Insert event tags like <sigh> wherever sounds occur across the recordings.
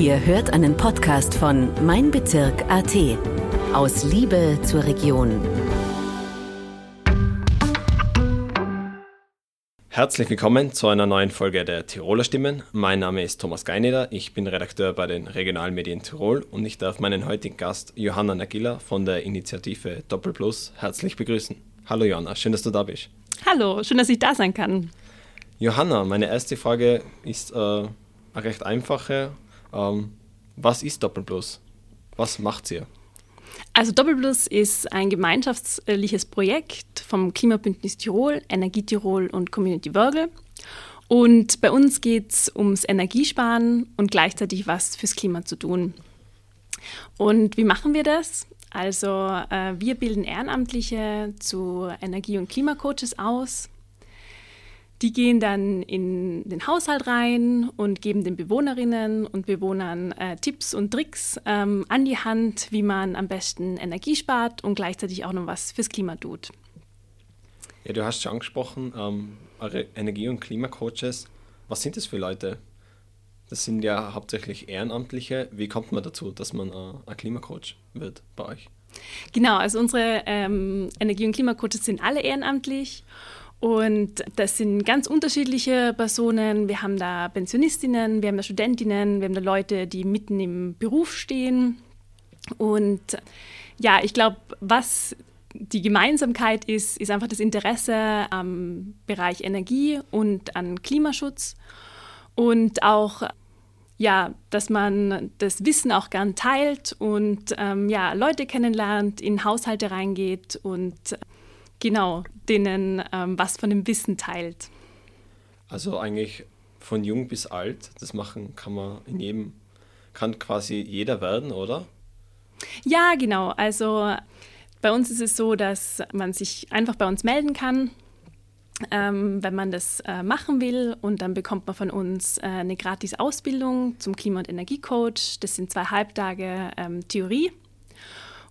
Ihr hört einen Podcast von Mein Bezirk AT. Aus Liebe zur Region. Herzlich willkommen zu einer neuen Folge der Tiroler Stimmen. Mein Name ist Thomas Geineder, ich bin Redakteur bei den Regionalmedien Tirol und ich darf meinen heutigen Gast Johanna Nagila von der Initiative Doppelplus herzlich begrüßen. Hallo Johanna, schön, dass du da bist. Hallo, schön, dass ich da sein kann. Johanna, meine erste Frage ist äh, eine recht einfache. Ähm, was ist Doppelplus? Was macht ihr? Also Doppelplus ist ein gemeinschaftliches Projekt vom Klimabündnis Tirol, Energie Tirol und Community Wörgl. Und bei uns geht es ums Energiesparen und gleichzeitig was fürs Klima zu tun. Und wie machen wir das? Also äh, wir bilden Ehrenamtliche zu Energie- und Klimacoaches aus. Die gehen dann in den Haushalt rein und geben den Bewohnerinnen und Bewohnern äh, Tipps und Tricks ähm, an die Hand, wie man am besten Energie spart und gleichzeitig auch noch was fürs Klima tut. Ja, du hast schon angesprochen, ähm, eure Energie- und Klimacoaches. Was sind das für Leute? Das sind ja hauptsächlich Ehrenamtliche. Wie kommt man dazu, dass man äh, ein Klimacoach wird bei euch? Genau, also unsere ähm, Energie- und Klimacoaches sind alle ehrenamtlich. Und das sind ganz unterschiedliche Personen. Wir haben da Pensionistinnen, wir haben da Studentinnen, wir haben da Leute, die mitten im Beruf stehen. Und ja, ich glaube, was die Gemeinsamkeit ist, ist einfach das Interesse am Bereich Energie und an Klimaschutz und auch ja, dass man das Wissen auch gern teilt und ähm, ja, Leute kennenlernt, in Haushalte reingeht und genau denen ähm, was von dem Wissen teilt. Also eigentlich von jung bis alt, das machen kann man in jedem, kann quasi jeder werden, oder? Ja, genau. Also bei uns ist es so, dass man sich einfach bei uns melden kann, ähm, wenn man das äh, machen will. Und dann bekommt man von uns äh, eine gratis Ausbildung zum Klima- und Energiecoach. Das sind zwei Halbtage ähm, Theorie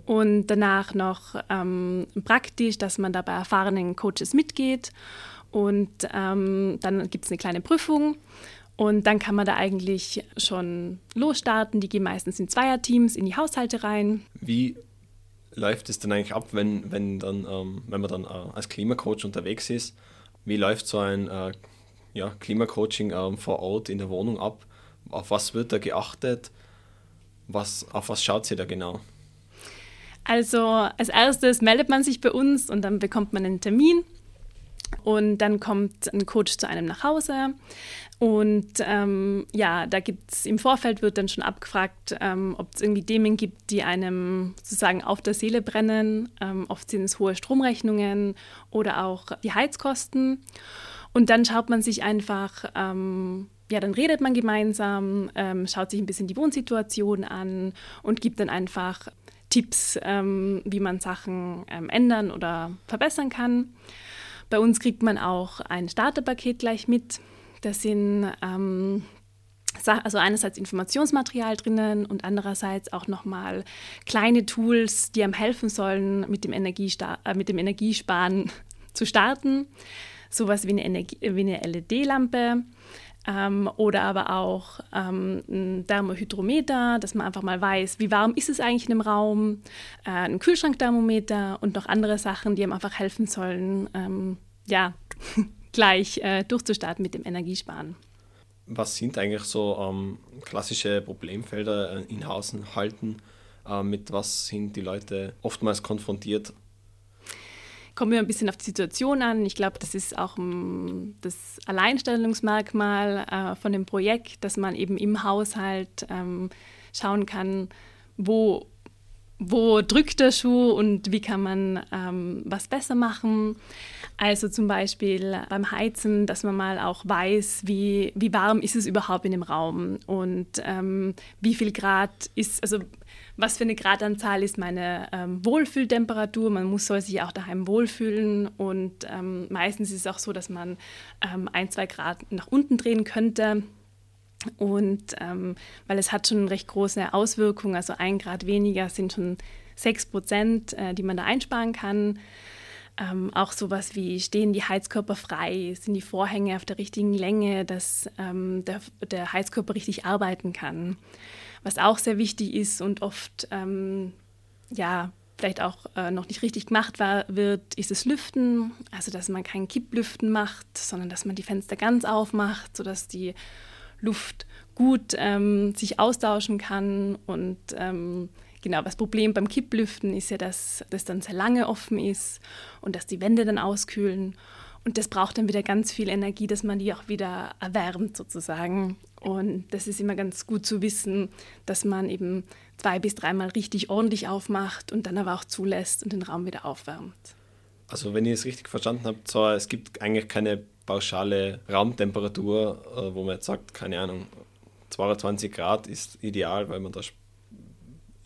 und danach noch ähm, praktisch, dass man da bei erfahrenen Coaches mitgeht. Und ähm, dann gibt es eine kleine Prüfung. Und dann kann man da eigentlich schon losstarten. Die gehen meistens in Zweierteams in die Haushalte rein. Wie läuft es dann eigentlich ab, wenn, wenn, dann, ähm, wenn man dann äh, als Klimacoach unterwegs ist? Wie läuft so ein äh, ja, Klimacoaching ähm, vor Ort in der Wohnung ab? Auf was wird da geachtet? Was, auf was schaut sie da genau? Also als erstes meldet man sich bei uns und dann bekommt man einen Termin. Und dann kommt ein Coach zu einem nach Hause. Und ähm, ja, da gibt es im Vorfeld wird dann schon abgefragt, ähm, ob es irgendwie Themen gibt, die einem sozusagen auf der Seele brennen. Ähm, oft sind es hohe Stromrechnungen oder auch die Heizkosten. Und dann schaut man sich einfach, ähm, ja, dann redet man gemeinsam, ähm, schaut sich ein bisschen die Wohnsituation an und gibt dann einfach Tipps, ähm, wie man Sachen ähm, ändern oder verbessern kann. Bei uns kriegt man auch ein Starterpaket gleich mit. Da sind ähm, also einerseits Informationsmaterial drinnen und andererseits auch nochmal kleine Tools, die einem helfen sollen, mit dem, äh, mit dem Energiesparen <laughs> zu starten. Sowas wie eine, wie eine LED-Lampe, ähm, oder aber auch ähm, ein Thermohydrometer, dass man einfach mal weiß, wie warm ist es eigentlich in einem Raum, äh, ein Kühlschrankthermometer und noch andere Sachen, die einem einfach helfen sollen, ähm, ja, <laughs> gleich äh, durchzustarten mit dem Energiesparen. Was sind eigentlich so ähm, klassische Problemfelder äh, in Haushalten? Äh, mit was sind die Leute oftmals konfrontiert? Kommt mir ein bisschen auf die Situation an. Ich glaube, das ist auch um, das Alleinstellungsmerkmal äh, von dem Projekt, dass man eben im Haushalt ähm, schauen kann, wo, wo drückt der Schuh und wie kann man ähm, was besser machen. Also zum Beispiel beim Heizen, dass man mal auch weiß, wie, wie warm ist es überhaupt in dem Raum und ähm, wie viel Grad ist, also was für eine Gradanzahl ist meine ähm, Wohlfühltemperatur. Man muss, soll sich auch daheim wohlfühlen und ähm, meistens ist es auch so, dass man ähm, ein, zwei Grad nach unten drehen könnte. Und ähm, weil es hat schon recht große Auswirkung, also ein Grad weniger sind schon sechs Prozent, äh, die man da einsparen kann. Ähm, auch sowas wie, stehen die Heizkörper frei, sind die Vorhänge auf der richtigen Länge, dass ähm, der, der, Heizkörper richtig arbeiten kann. Was auch sehr wichtig ist und oft ähm, ja, vielleicht auch äh, noch nicht richtig gemacht war, wird, ist das Lüften. Also, dass man kein Kipplüften macht, sondern dass man die Fenster ganz aufmacht, sodass die Luft gut ähm, sich austauschen kann. Und ähm, genau, das Problem beim Kipplüften ist ja, dass das dann sehr lange offen ist und dass die Wände dann auskühlen. Und das braucht dann wieder ganz viel Energie, dass man die auch wieder erwärmt sozusagen. Und das ist immer ganz gut zu wissen, dass man eben zwei bis dreimal richtig ordentlich aufmacht und dann aber auch zulässt und den Raum wieder aufwärmt. Also wenn ich es richtig verstanden habe, zwar es gibt eigentlich keine pauschale Raumtemperatur, äh, wo man jetzt sagt, keine Ahnung, 22 Grad ist ideal, weil man da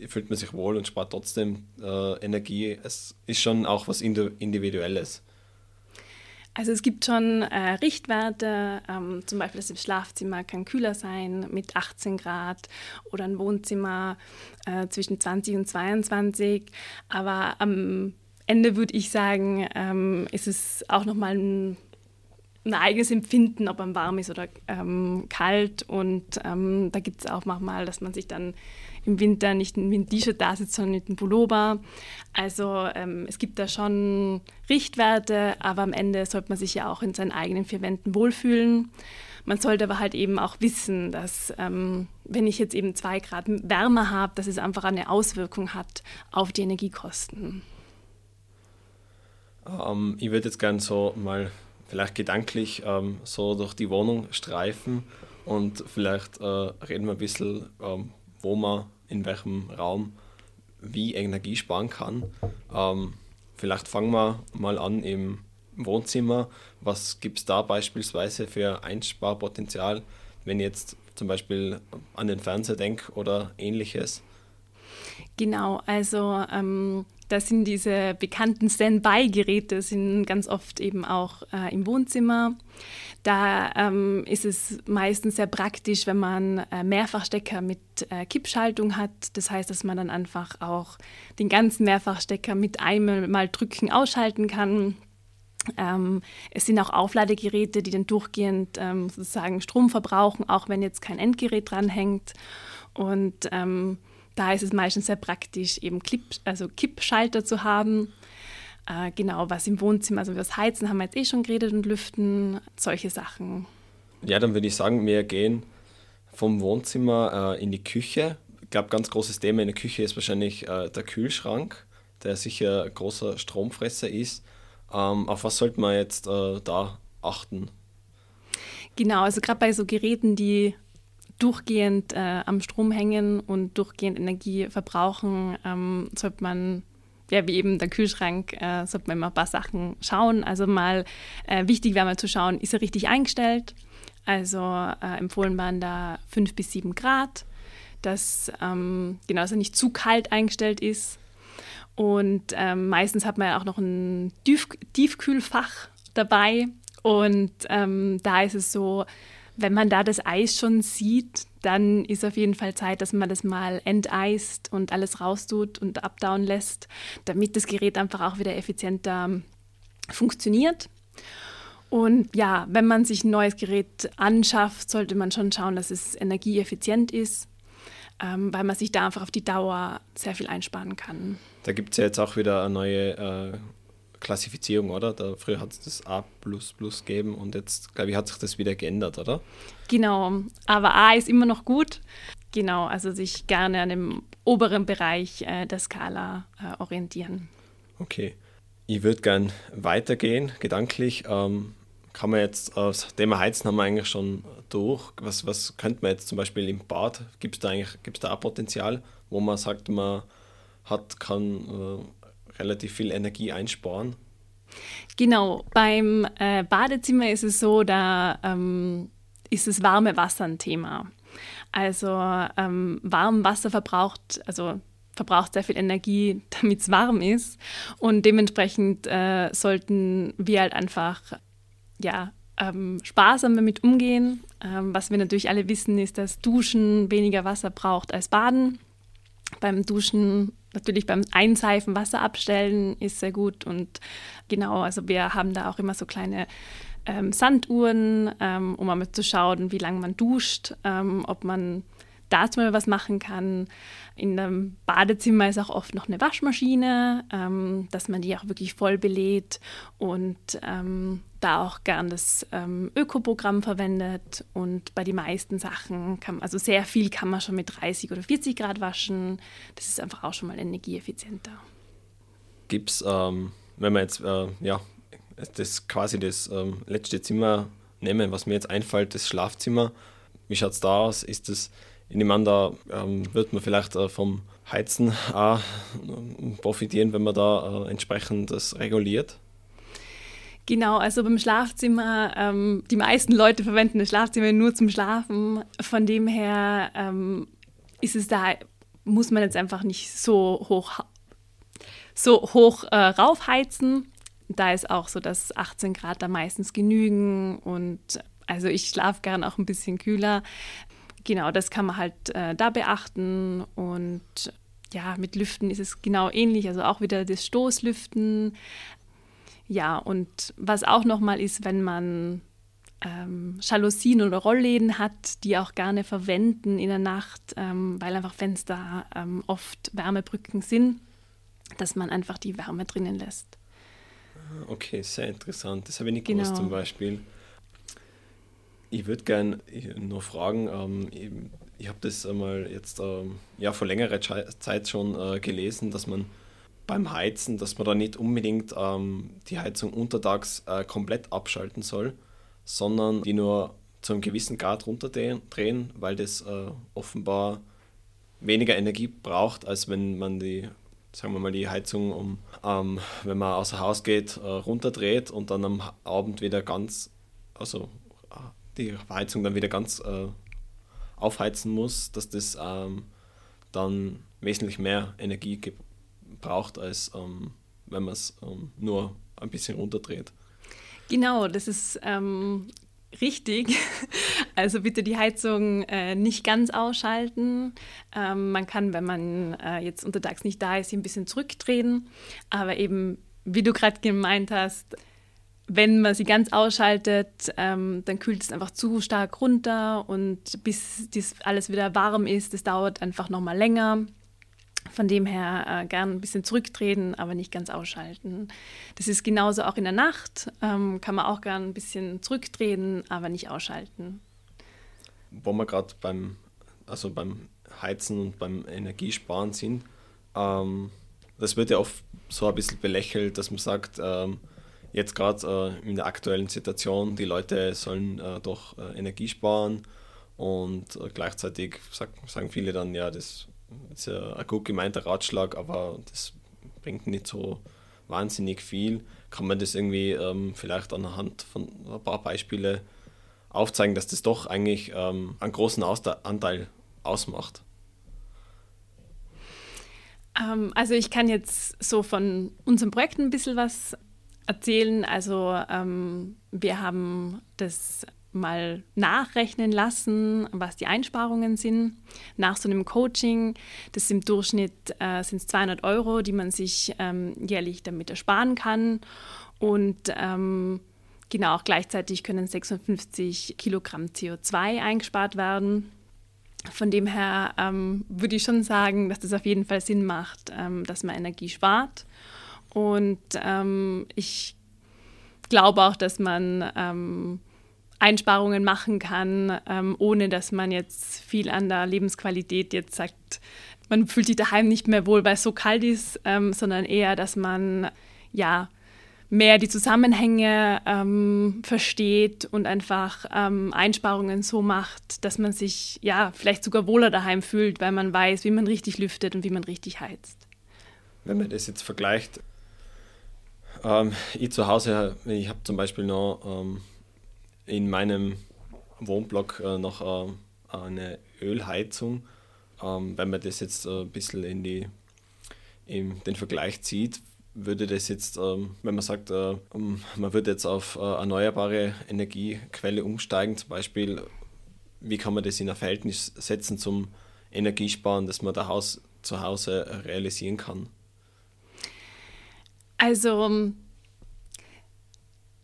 fühlt man sich wohl und spart trotzdem äh, Energie. Es ist schon auch was Individuelles. Also es gibt schon äh, Richtwerte, ähm, zum Beispiel das Schlafzimmer kann kühler sein mit 18 Grad oder ein Wohnzimmer äh, zwischen 20 und 22. Aber am Ende würde ich sagen, ähm, ist es auch nochmal ein ein eigenes Empfinden, ob man warm ist oder ähm, kalt. Und ähm, da gibt es auch manchmal, dass man sich dann im Winter nicht mit einem T-Shirt da sitzt, sondern mit einem Pullover. Also ähm, es gibt da schon Richtwerte, aber am Ende sollte man sich ja auch in seinen eigenen vier Wänden wohlfühlen. Man sollte aber halt eben auch wissen, dass ähm, wenn ich jetzt eben zwei Grad wärmer habe, dass es einfach eine Auswirkung hat auf die Energiekosten. Ähm, ich würde jetzt gerne so mal vielleicht gedanklich ähm, so durch die Wohnung streifen und vielleicht äh, reden wir ein bisschen, ähm, wo man in welchem Raum wie Energie sparen kann. Ähm, vielleicht fangen wir mal an im Wohnzimmer. Was gibt es da beispielsweise für Einsparpotenzial, wenn ich jetzt zum Beispiel an den Fernseher denke oder ähnliches? Genau, also ähm, das sind diese bekannten Standby-Geräte, sind ganz oft eben auch äh, im Wohnzimmer. Da ähm, ist es meistens sehr praktisch, wenn man äh, Mehrfachstecker mit äh, Kippschaltung hat. Das heißt, dass man dann einfach auch den ganzen Mehrfachstecker mit einmal mal drücken ausschalten kann. Ähm, es sind auch Aufladegeräte, die dann durchgehend ähm, sozusagen Strom verbrauchen, auch wenn jetzt kein Endgerät dranhängt. Und ähm, da ist es meistens sehr praktisch, eben Clip, also Kippschalter zu haben. Äh, genau, was im Wohnzimmer, also das Heizen haben wir jetzt eh schon geredet und Lüften, solche Sachen. Ja, dann würde ich sagen, wir gehen vom Wohnzimmer äh, in die Küche. Ich glaube, ganz großes Thema in der Küche ist wahrscheinlich äh, der Kühlschrank, der sicher ein großer Stromfresser ist. Ähm, auf was sollte man jetzt äh, da achten? Genau, also gerade bei so Geräten, die durchgehend äh, am Strom hängen und durchgehend Energie verbrauchen, ähm, sollte man ja, wie eben der Kühlschrank, äh, sollte man immer ein paar Sachen schauen. Also mal äh, wichtig wäre mal zu schauen, ist er richtig eingestellt? Also äh, empfohlen waren da 5 bis 7 Grad, dass, ähm, genau, dass er nicht zu kalt eingestellt ist. Und ähm, meistens hat man ja auch noch ein Tief Tiefkühlfach dabei. Und ähm, da ist es so, wenn man da das Eis schon sieht, dann ist auf jeden Fall Zeit, dass man das mal enteist und alles raustut und abdauen lässt, damit das Gerät einfach auch wieder effizienter funktioniert. Und ja, wenn man sich ein neues Gerät anschafft, sollte man schon schauen, dass es energieeffizient ist, ähm, weil man sich da einfach auf die Dauer sehr viel einsparen kann. Da gibt es ja jetzt auch wieder eine neue äh, Klassifizierung, oder? Da, früher hat es das A gegeben und jetzt, glaube ich, hat sich das wieder geändert, oder? Genau, aber A ist immer noch gut. Genau, also sich gerne an dem oberen Bereich äh, der Skala äh, orientieren. Okay. Ich würde gern weitergehen, gedanklich. Ähm, kann man jetzt, äh, das Thema Heizen haben wir eigentlich schon durch. Was, was könnte man jetzt zum Beispiel im Bad, gibt es da eigentlich gibt's da auch Potenzial, wo man sagt, man hat, kann äh, relativ viel Energie einsparen. Genau, beim äh, Badezimmer ist es so, da ähm, ist das warme Wasser ein Thema. Also ähm, warm Wasser verbraucht, also verbraucht sehr viel Energie, <laughs> damit es warm ist. Und dementsprechend äh, sollten wir halt einfach ja, ähm, sparsam damit umgehen. Ähm, was wir natürlich alle wissen, ist, dass Duschen weniger Wasser braucht als Baden. Beim Duschen natürlich beim Einseifen Wasser abstellen ist sehr gut. Und genau, also wir haben da auch immer so kleine ähm, Sanduhren, ähm, um mal zu schauen, wie lange man duscht, ähm, ob man da zum Beispiel was machen kann. In dem Badezimmer ist auch oft noch eine Waschmaschine, ähm, dass man die auch wirklich voll belädt und ähm, da auch gern das ähm, Ökoprogramm verwendet. Und bei den meisten Sachen kann man, also sehr viel kann man schon mit 30 oder 40 Grad waschen. Das ist einfach auch schon mal energieeffizienter. Gibt es, ähm, wenn man jetzt äh, ja, das quasi das ähm, letzte Zimmer nehmen, was mir jetzt einfällt, das Schlafzimmer, wie schaut es da aus? Ist das ich nehme an, da ähm, wird man vielleicht äh, vom Heizen auch äh, profitieren, wenn man da äh, entsprechend das reguliert. Genau, also beim Schlafzimmer, ähm, die meisten Leute verwenden das Schlafzimmer nur zum Schlafen. Von dem her ähm, ist es da, muss man jetzt einfach nicht so hoch, so hoch äh, raufheizen. Da ist auch so, dass 18 Grad da meistens genügen und also ich schlafe gern auch ein bisschen kühler genau, das kann man halt äh, da beachten und ja, mit Lüften ist es genau ähnlich, also auch wieder das Stoßlüften. Ja, und was auch nochmal ist, wenn man ähm, Jalousien oder Rollläden hat, die auch gerne verwenden in der Nacht, ähm, weil einfach Fenster ähm, oft Wärmebrücken sind, dass man einfach die Wärme drinnen lässt. Okay, sehr interessant. Das habe ich nicht genau. gewusst zum Beispiel. Ich würde gerne nur fragen, ähm, ich, ich habe das einmal jetzt ähm, ja, vor längerer Zeit schon äh, gelesen, dass man beim Heizen, dass man da nicht unbedingt ähm, die Heizung untertags äh, komplett abschalten soll, sondern die nur zu einem gewissen Grad runterdrehen, weil das äh, offenbar weniger Energie braucht, als wenn man die, sagen wir mal, die Heizung um, ähm, wenn man außer Haus geht, äh, runterdreht und dann am Abend wieder ganz, also die Heizung dann wieder ganz äh, aufheizen muss, dass das ähm, dann wesentlich mehr Energie braucht, als ähm, wenn man es ähm, nur ein bisschen runterdreht. Genau, das ist ähm, richtig. <laughs> Also bitte die Heizung äh, nicht ganz ausschalten. Ähm, man kann, wenn man äh, jetzt untertags nicht da ist, sie ein bisschen zurückdrehen. Aber eben, wie du gerade gemeint hast, wenn man sie ganz ausschaltet, ähm, dann kühlt es einfach zu stark runter und bis das alles wieder warm ist, das dauert einfach nochmal länger. Von dem her äh, gern ein bisschen zurücktreten, aber nicht ganz ausschalten. Das ist genauso auch in der Nacht, ähm, kann man auch gern ein bisschen zurücktreten, aber nicht ausschalten. Wo wir gerade beim, also beim Heizen und beim Energiesparen sind, ähm, das wird ja oft so ein bisschen belächelt, dass man sagt, ähm, jetzt gerade äh, in der aktuellen Situation, die Leute sollen äh, doch äh, Energie sparen und äh, gleichzeitig sag, sagen viele dann, ja, das ist ja ein gut gemeinter Ratschlag, aber das bringt nicht so wahnsinnig viel. Kann man das irgendwie ähm, vielleicht anhand von ein paar Beispielen aufzeigen, dass das doch eigentlich ähm, einen großen Anteil ausmacht? Ähm, also ich kann jetzt so von unserem Projekt ein bisschen was erzählen. Also ähm, wir haben das mal nachrechnen lassen, was die Einsparungen sind nach so einem Coaching. Das im Durchschnitt äh, sind 200 Euro, die man sich ähm, jährlich damit ersparen kann. Und ähm, genau auch gleichzeitig können 56 Kilogramm CO2 eingespart werden. Von dem her ähm, würde ich schon sagen, dass das auf jeden Fall Sinn macht, ähm, dass man Energie spart. Und ähm, ich glaube auch, dass man ähm, Einsparungen machen kann, ähm, ohne dass man jetzt viel an der Lebensqualität jetzt sagt, man fühlt sich daheim nicht mehr wohl, weil es so kalt ist, ähm, sondern eher, dass man ja mehr die Zusammenhänge ähm, versteht und einfach ähm, Einsparungen so macht, dass man sich ja vielleicht sogar wohler daheim fühlt, weil man weiß, wie man richtig lüftet und wie man richtig heizt. Wenn man das jetzt vergleicht, ähm, ich zu Hause, ich habe zum Beispiel noch ähm, in meinem Wohnblock äh, noch äh, eine Ölheizung. Ähm, wenn man das jetzt äh, ein bisschen in die, in den Vergleich zieht, würde das jetzt, ähm, wenn man sagt, äh, man würde jetzt auf äh, erneuerbare Energiequelle umsteigen, zum Beispiel, wie kann man das in ein Verhältnis setzen zum Energiesparen, dass man das Haus zu Hause realisieren kann? Also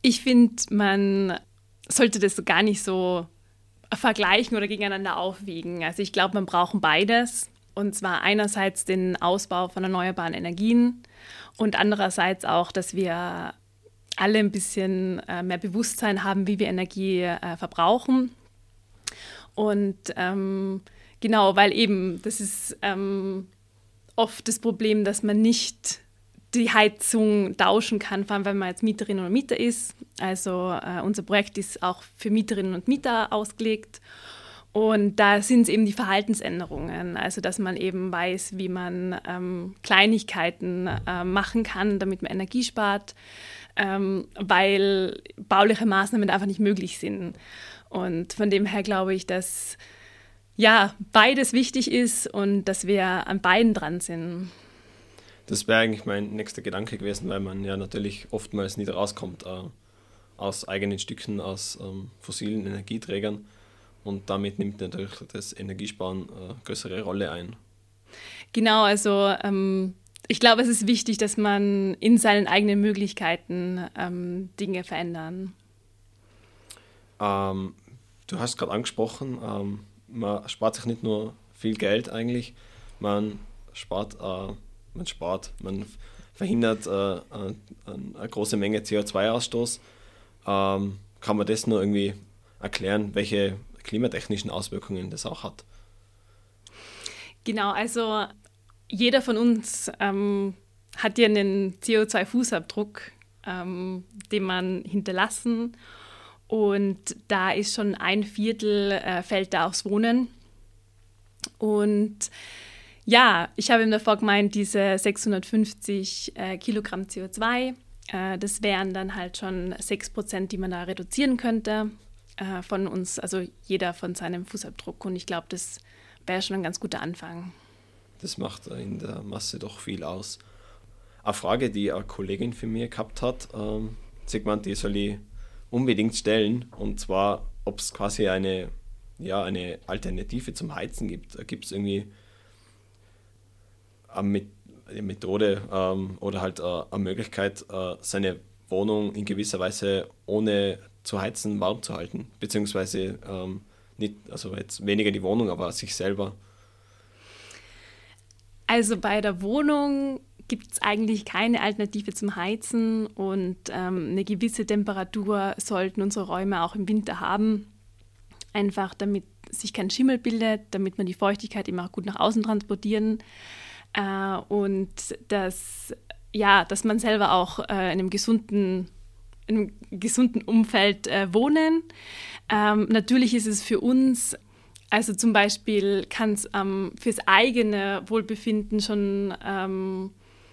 ich finde, man sollte das gar nicht so vergleichen oder gegeneinander aufwiegen. Also ich glaube, man braucht beides. Und zwar einerseits den Ausbau von erneuerbaren Energien und andererseits auch, dass wir alle ein bisschen äh, mehr Bewusstsein haben, wie wir Energie äh, verbrauchen. Und ähm, genau, weil eben, das ist ähm, oft das Problem, dass man nicht die Heizung tauschen kann, vor allem wenn man jetzt Mieterin oder Mieter ist. Also äh, unser Projekt ist auch für Mieterinnen und Mieter ausgelegt. Und da sind es eben die Verhaltensänderungen, also dass man eben weiß, wie man ähm, Kleinigkeiten äh, machen kann, damit man Energie spart, ähm, weil bauliche Maßnahmen einfach nicht möglich sind. Und von dem her glaube ich, dass ja beides wichtig ist und dass wir an beiden dran sind. Das wäre eigentlich mein nächster Gedanke gewesen, weil man ja natürlich oftmals nicht rauskommt äh, aus eigenen Stücken, aus ähm, fossilen Energieträgern. Und damit nimmt natürlich das Energiesparen eine äh, größere Rolle ein. Genau, also ähm, ich glaube, es ist wichtig, dass man in seinen eigenen Möglichkeiten ähm, Dinge verändern. Ähm, du hast gerade angesprochen, ähm, man spart sich nicht nur viel Geld eigentlich, man spart äh, man spart, man verhindert äh, eine, eine, große Menge CO2-Ausstoß. Ähm, kann man das nur irgendwie erklären, welche klimatechnischen Auswirkungen das auch hat? Genau, also jeder von uns ähm, hat ja einen CO2-Fußabdruck, ähm, den man hinterlassen. Und da ist schon ein Viertel äh, fällt da aufs Wohnen. Und ja, ich habe ihm davor gemeint, diese 650 äh, Kilogramm CO2, äh, das wären dann halt schon 6 Prozent, die man da reduzieren könnte äh, von uns, also jeder von seinem Fußabdruck. Und ich glaube, das wäre schon ein ganz guter Anfang. Das macht in der Masse doch viel aus. Eine Frage, die eine Kollegin für mich gehabt hat, ähm, Sigmund, die soll ich unbedingt stellen, und zwar, ob es quasi eine, ja, eine Alternative zum Heizen gibt. Gibt es irgendwie eine Methode ähm, oder halt äh, eine Möglichkeit, äh, seine Wohnung in gewisser Weise ohne zu heizen warm zu halten, beziehungsweise ähm, nicht, also jetzt weniger die Wohnung, aber sich selber. Also bei der Wohnung gibt es eigentlich keine Alternative zum Heizen und ähm, eine gewisse Temperatur sollten unsere Räume auch im Winter haben. Einfach damit sich kein Schimmel bildet, damit man die Feuchtigkeit immer auch gut nach außen transportieren äh, und dass, ja, dass man selber auch äh, in einem gesunden, in einem gesunden Umfeld äh, wohnen. Ähm, natürlich ist es für uns also zum Beispiel kann es ähm, fürs eigene Wohlbefinden schon ähm,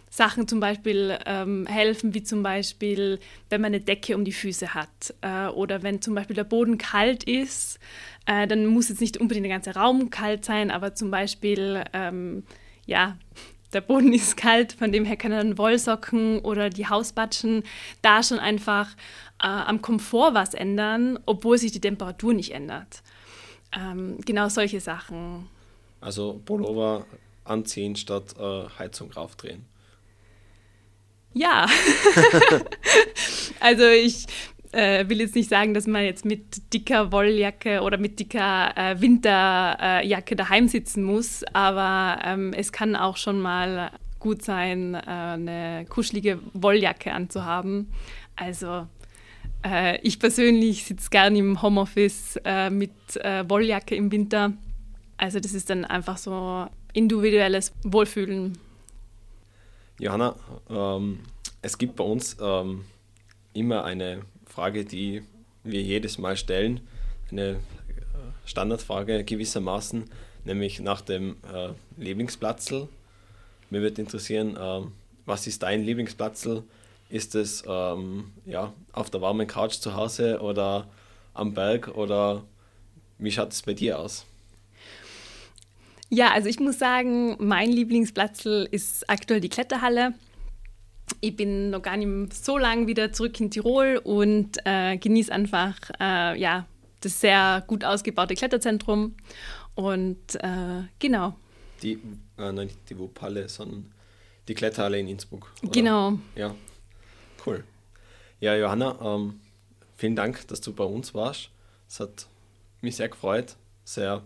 Sachen zum Beispiel ähm, helfen, wie zum Beispiel, wenn man eine Decke um die Füße hat äh, oder wenn zum Beispiel der Boden kalt ist, äh, dann muss jetzt nicht unbedingt der ganze Raum kalt sein, aber zum Beispiel ähm, ja, der Boden ist kalt, von dem her können Wollsocken oder die Hausbatschen da schon einfach äh, am Komfort was ändern, obwohl sich die Temperatur nicht ändert. Ähm, genau solche Sachen. Also Pullover anziehen statt äh, Heizung raufdrehen. Ja. <laughs> also ich äh, will jetzt nicht sagen, dass man jetzt mit dicker Wolljacke oder mit dicker äh, Winterjacke daheim sitzen muss, aber ähm, es kann auch schon mal gut sein, äh, eine kuschelige Wolljacke anzuhaben. Also äh, ich persönlich sitze gerne im Homeoffice äh, mit äh, Wolljacke im Winter. Also das ist dann einfach so individuelles Wohlfühlen. Johanna, ähm, es gibt bei uns ähm, immer eine Frage, die wir jedes Mal stellen, eine äh, Standardfrage gewissermaßen, nämlich nach dem äh, Lieblingsplatzl. Mir würde interessieren, äh, was ist dein Lieblingsplatzl? Ist es ähm, ja, auf der warmen Couch zu Hause oder am Berg oder wie schaut es bei dir aus? Ja, also ich muss sagen, mein Lieblingsplatzl ist aktuell die Kletterhalle ich bin noch gar nicht so lange wieder zurück in Tirol und äh, genieße einfach äh, ja, das sehr gut ausgebaute Kletterzentrum. Und äh, genau. Die, äh, nein, nicht die Wuppalle, sondern die Kletterhalle in Innsbruck. Oder? Genau. Ja, cool. Ja, Johanna, ähm, vielen Dank, dass du bei uns warst. Es hat mich sehr gefreut. Sehr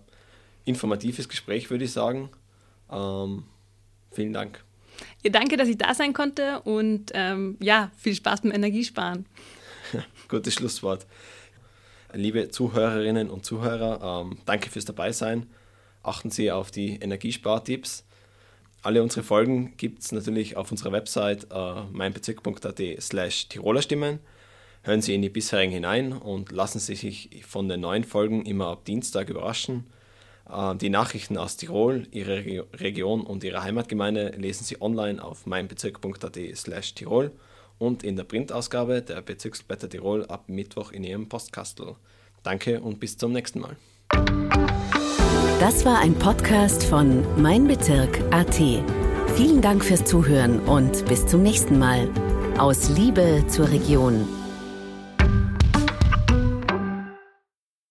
informatives Gespräch, würde ich sagen. Ähm, vielen Dank. Ja, danke, dass ich da sein konnte und ähm, ja, viel Spaß beim Energiesparen. <laughs> Gutes Schlusswort. Liebe Zuhörerinnen und Zuhörer, ähm, danke fürs Dabeisein. Achten Sie auf die Energiespartipps. Alle unsere Folgen gibt es natürlich auf unserer Website äh, meinbezirk.at slash Tirolerstimmen. Hören Sie in die bisherigen hinein und lassen Sie sich von den neuen Folgen immer ab Dienstag überraschen. Äh, die Nachrichten aus Tirol, Ihrer Region und Ihrer Heimatgemeinde lesen Sie online auf meinbezirk.at slash Tirol und in der Printausgabe der Bezirksblätter Tirol ab Mittwoch in Ihrem Postkastel. Danke und bis zum nächsten Mal. Das war ein Podcast von Mein Bezirk AT. Vielen Dank fürs Zuhören und bis zum nächsten Mal. Aus Liebe zur Region.